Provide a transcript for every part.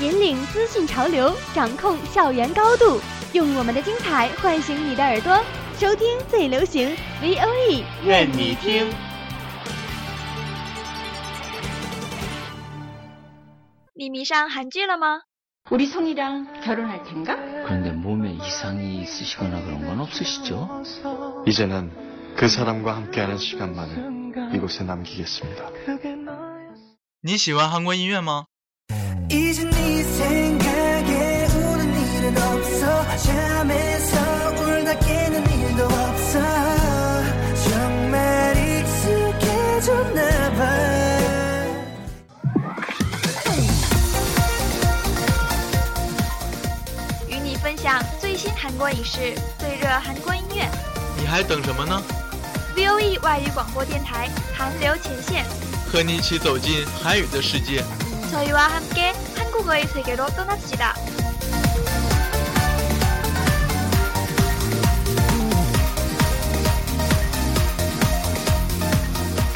引领资讯潮流，掌控校园高度，用我们的精彩唤醒你的耳朵，收听最流行 V O E，愿你听。你迷上韩剧了吗？ 우리 성이랑 결혼할 텐가? 그런데 몸에 이상이 있으시거나 그런 건 없으시죠? 이제는 그 사람과 함께하는 시간만을 이곳에 남기겠습니다. 你喜欢韩国音乐吗？ 与你分享最新韩国影视、最热韩国音乐。你还等什么呢？ V O E 外语广播电台韩流前线，和你一起走进韩语的世界。 저희와 함께 한국어의 세계로 떠납시다.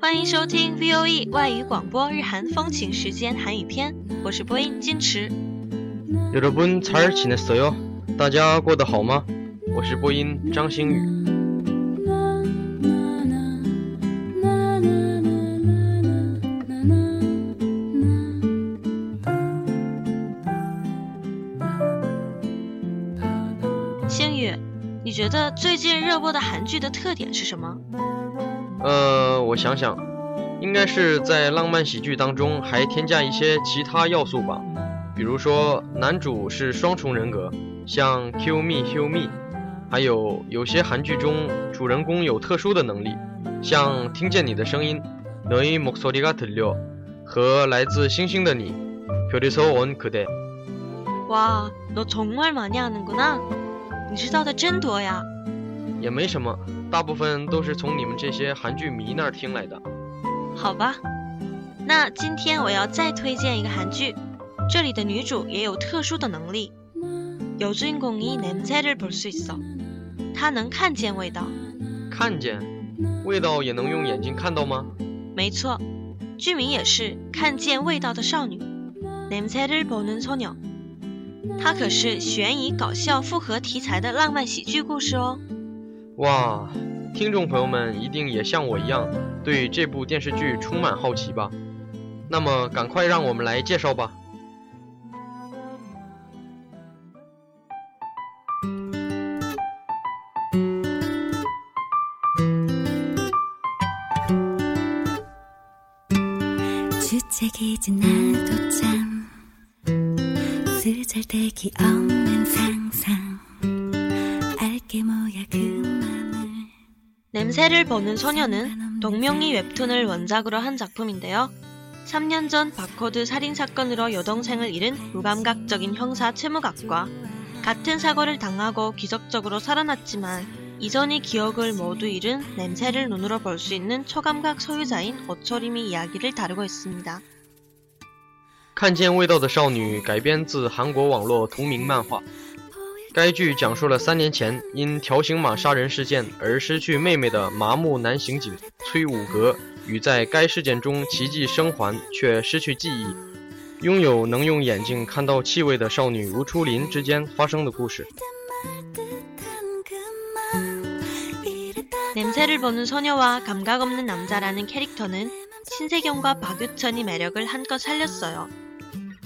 欢迎收听 VOE 外语广播日韩风情时间韩语篇，我是播音金池。 여러분 잘 지냈어요? 大家过得好吗?我是播音张星宇。 星宇，你觉得最近热播的韩剧的特点是什么？呃， 我想想，应该是在浪漫喜剧当中还添加一些其他要素吧，比如说男主是双重人格，像 Kill Me Heal Me，还有有些韩剧中主人公有特殊的能力，像听见你的声音너의목소리가들려和来自星星的你별에서온그대。 哇，너 정말 많이 하는구나. 你知道的真多呀。 也没什么，大部分都是从你们这些韩剧迷那儿听来的。好吧，那今天我要再推荐一个韩剧，这里的女主也有特殊的能力。여주인공이냄새를볼수있어，她能看见味道。看见，味道也能用眼睛看到吗？没错，剧名也是看见味道的少女。냄새를보는소녀，它可是悬疑搞笑复合题材的浪漫喜剧故事哦。 哇，听众朋友们一定也像我一样对这部电视剧充满好奇吧？那么赶快让我们来介绍吧。 주책이지 나도 참 쓰잘데기 없는 상상 냄새를 보는 소녀는 동명이 웹툰을 원작으로 한 작품인데요. 3년 전 바코드 살인 사건으로 여동생을 잃은 무감각적인 형사 최무각과 같은 사고를 당하고 기적적으로 살아났지만 이전의 기억을 모두 잃은 냄새를 눈으로 볼 수 있는 초감각 소유자인 오초림이 이야기를 다루고 있습니다. 看见味道的少女改编自韩国网络同名漫画。 该剧讲述了三年前因条形码杀人事件而失去妹妹的麻木男刑警崔武格与在该事件中奇迹生还却失去记忆、拥有能用眼睛看到气味的少女吴初林之间发生的故事。 냄새를 보는 소녀와 감각 없는 남자라는 캐릭터는 신세경과 박유천이 매력을 한껏 살렸어요.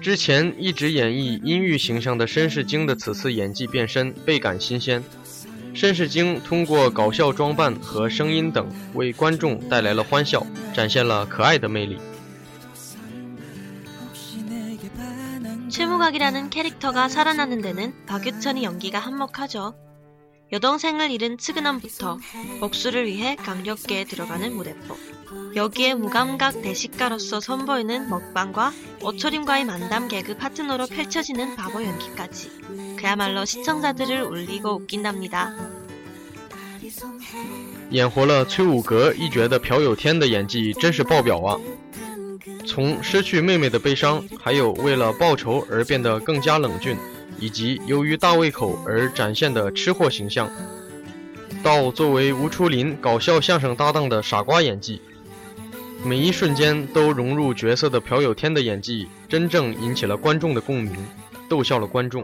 之前一直演绎阴郁形象的申世京的此次演技变身，倍感新鲜。申世京通过搞笑装扮和声音等，为观众带来了欢笑，展现了可爱的魅力。 최무각이라는 캐릭터가 살아나는 데는 박유천의 연기가 한몫하죠. 여동생을 잃은 측은함부터 복수를 위해 강력계 들어가는 무대법. 여기에 무감각 대식가로서 선보이는 먹방과 오초림과의 만담 개그 파트너로 펼쳐지는 바보 연기까지. 그야말로 시청자들을 울리고 웃긴답니다. 演活了崔武格一角的朴有天的演技真是爆表啊！从失去妹妹的悲伤，还有为了报仇而变得更加冷峻， 以及由于大胃口而展现的吃货形象，到作为吴初林搞笑相声搭档的傻瓜演技，每一瞬间都融入角色的朴有天的演技，真正引起了观众的共鸣，逗笑了观众。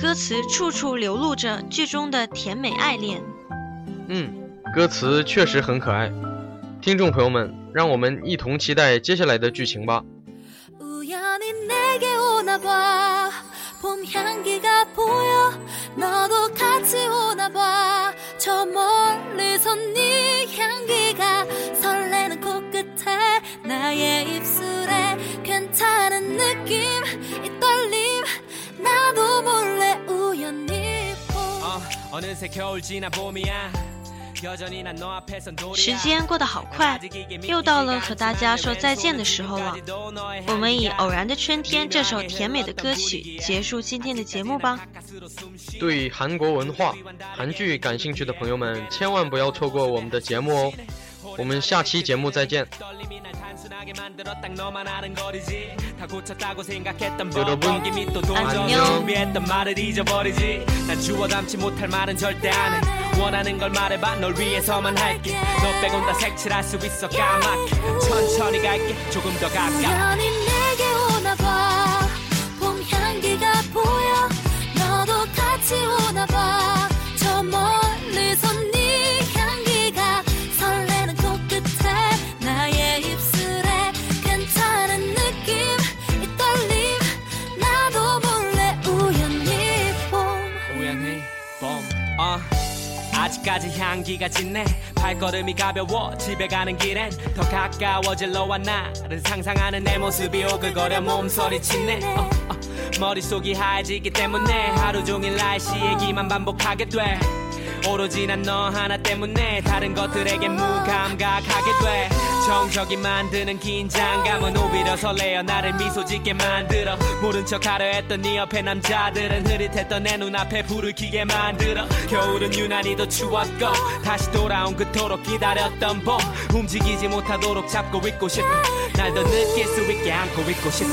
歌词处处流露着剧中的甜美爱恋。嗯，歌词确实很可爱。听众朋友们，让我们一同期待接下来的剧情吧。时间过得好快，又到了和大家说再见的时候了。我们以《偶然的春天》这首甜美的歌曲结束今天的节目吧。对韩国文化、韩剧感兴趣的朋友们，千万不要错过我们的节目哦。我们下期节目再见。 여러분 안녕. 준비했던 말을 잊어버리지. 난 주워 담지 못할 말은 절대 안해. 원하는 걸 말해봐 널 위해서만 할게. 너 빼곤 다 색칠할 수 있어 까맣게. 천천히 갈게 조금 더 가까워 우연히 내게 오나 봐. 봄 향기가 아직까지 향기가 짙네 발걸음이 가벼워 집에 가는 길엔 더 가까워질 너와 나를 상상하는 내 모습이 오글거려 몸서리 치네 어, 어. 머릿속이 하얘지기 때문에 하루 종일 날씨 얘기만 반복하게 돼 오로지 난 너 하나 때문에 다른 것들에게 무감각하게 돼. 정적이 만드는 긴장감은 오히려 설레어 나를 미소 짓게 만들어. 모른 척 하려 했던 네 옆에 남자들은 흐릿했던 내 눈앞에 불을 켜게 만들어. 겨울은 유난히도 추웠고 다시 돌아온 그토록 기다렸던 봄. 움직이지 못하도록 잡고 있고 싶어. 날 더 느낄 수 있게 안고 있고 싶어